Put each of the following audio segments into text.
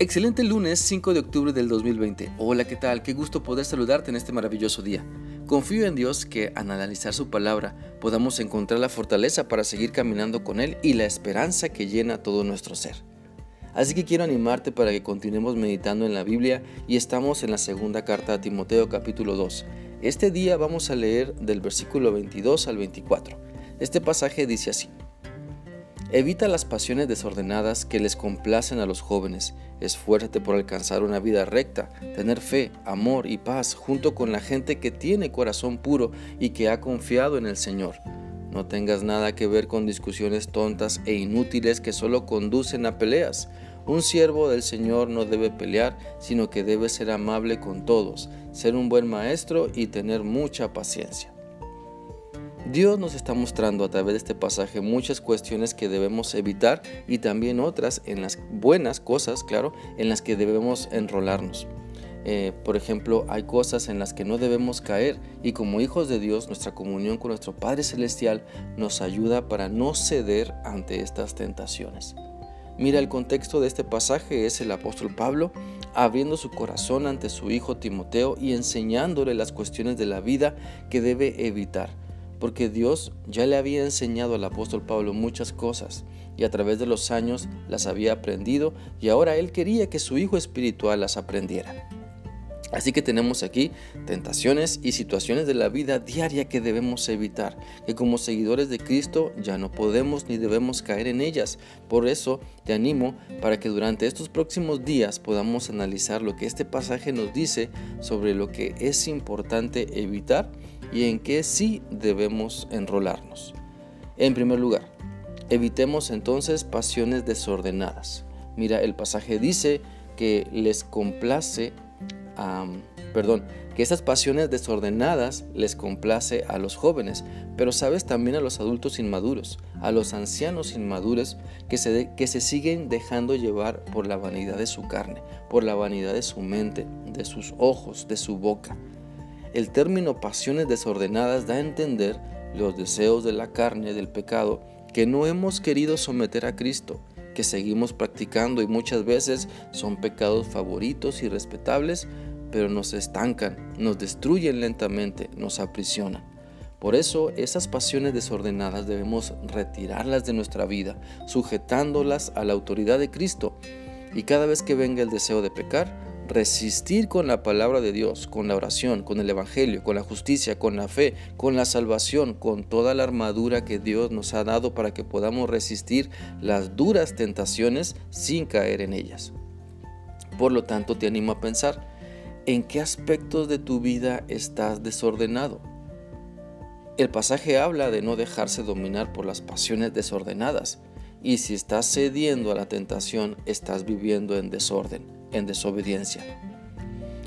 Excelente lunes 5 de octubre del 2020. Hola, ¿qué tal? Qué gusto poder saludarte en este maravilloso día. Confío en Dios que al analizar su palabra podamos encontrar la fortaleza para seguir caminando con Él y la esperanza que llena todo nuestro ser. Así que quiero animarte para que continuemos meditando en la Biblia y estamos en la segunda carta a Timoteo capítulo 2. Este día vamos a leer del versículo 22 al 24. Este pasaje dice así. Evita las pasiones desordenadas que les complacen a los jóvenes. Esfuérzate por alcanzar una vida recta, tener fe, amor y paz junto con la gente que tiene corazón puro y que ha confiado en el Señor. No tengas nada que ver con discusiones tontas e inútiles que solo conducen a peleas. Un siervo del Señor no debe pelear, sino que debe ser amable con todos, ser un buen maestro y tener mucha paciencia. Dios nos está mostrando a través de este pasaje muchas cuestiones que debemos evitar y también otras en las buenas cosas, claro, en las que debemos enrolarnos. Eh, por ejemplo, hay cosas en las que no debemos caer y como hijos de Dios nuestra comunión con nuestro Padre Celestial nos ayuda para no ceder ante estas tentaciones. Mira, el contexto de este pasaje es el apóstol Pablo abriendo su corazón ante su hijo Timoteo y enseñándole las cuestiones de la vida que debe evitar porque Dios ya le había enseñado al apóstol Pablo muchas cosas y a través de los años las había aprendido y ahora él quería que su hijo espiritual las aprendiera. Así que tenemos aquí tentaciones y situaciones de la vida diaria que debemos evitar, que como seguidores de Cristo ya no podemos ni debemos caer en ellas. Por eso te animo para que durante estos próximos días podamos analizar lo que este pasaje nos dice sobre lo que es importante evitar y en qué sí debemos enrolarnos. En primer lugar, evitemos entonces pasiones desordenadas. Mira, el pasaje dice que les complace, perdón, que esas pasiones desordenadas les complace a los jóvenes, pero sabes también a los adultos inmaduros, a los ancianos inmaduros que se, que se siguen dejando llevar por la vanidad de su carne, por la vanidad de su mente, de sus ojos, de su boca. El término pasiones desordenadas da a entender los deseos de la carne, del pecado, que no hemos querido someter a Cristo, que seguimos practicando y muchas veces son pecados favoritos y respetables, pero nos estancan, nos destruyen lentamente, nos aprisionan. Por eso esas pasiones desordenadas debemos retirarlas de nuestra vida, sujetándolas a la autoridad de Cristo. Y cada vez que venga el deseo de pecar, resistir con la palabra de Dios, con la oración, con el Evangelio, con la justicia, con la fe, con la salvación, con toda la armadura que Dios nos ha dado para que podamos resistir las duras tentaciones sin caer en ellas. Por lo tanto, te animo a pensar, ¿en qué aspectos de tu vida estás desordenado? El pasaje habla de no dejarse dominar por las pasiones desordenadas, y si estás cediendo a la tentación, estás viviendo en desorden en desobediencia.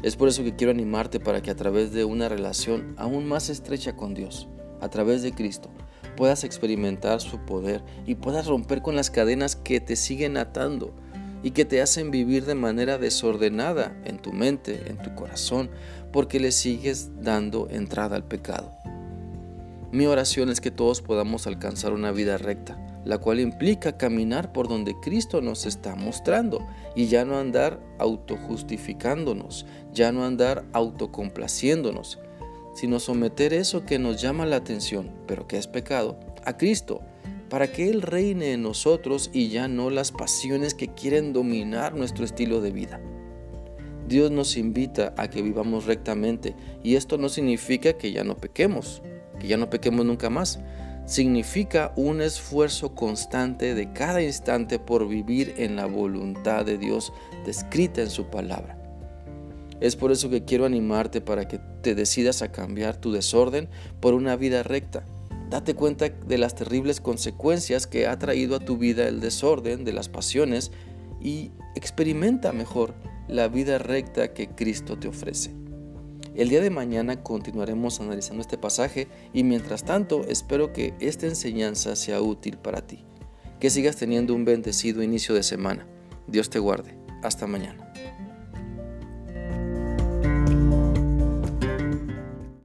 Es por eso que quiero animarte para que a través de una relación aún más estrecha con Dios, a través de Cristo, puedas experimentar su poder y puedas romper con las cadenas que te siguen atando y que te hacen vivir de manera desordenada en tu mente, en tu corazón, porque le sigues dando entrada al pecado. Mi oración es que todos podamos alcanzar una vida recta, la cual implica caminar por donde Cristo nos está mostrando y ya no andar autojustificándonos, ya no andar autocomplaciéndonos, sino someter eso que nos llama la atención, pero que es pecado, a Cristo, para que Él reine en nosotros y ya no las pasiones que quieren dominar nuestro estilo de vida. Dios nos invita a que vivamos rectamente y esto no significa que ya no pequemos, que ya no pequemos nunca más, significa un esfuerzo constante de cada instante por vivir en la voluntad de Dios descrita en su palabra. Es por eso que quiero animarte para que te decidas a cambiar tu desorden por una vida recta. Date cuenta de las terribles consecuencias que ha traído a tu vida el desorden de las pasiones y experimenta mejor la vida recta que Cristo te ofrece. El día de mañana continuaremos analizando este pasaje y mientras tanto espero que esta enseñanza sea útil para ti. Que sigas teniendo un bendecido inicio de semana. Dios te guarde. Hasta mañana.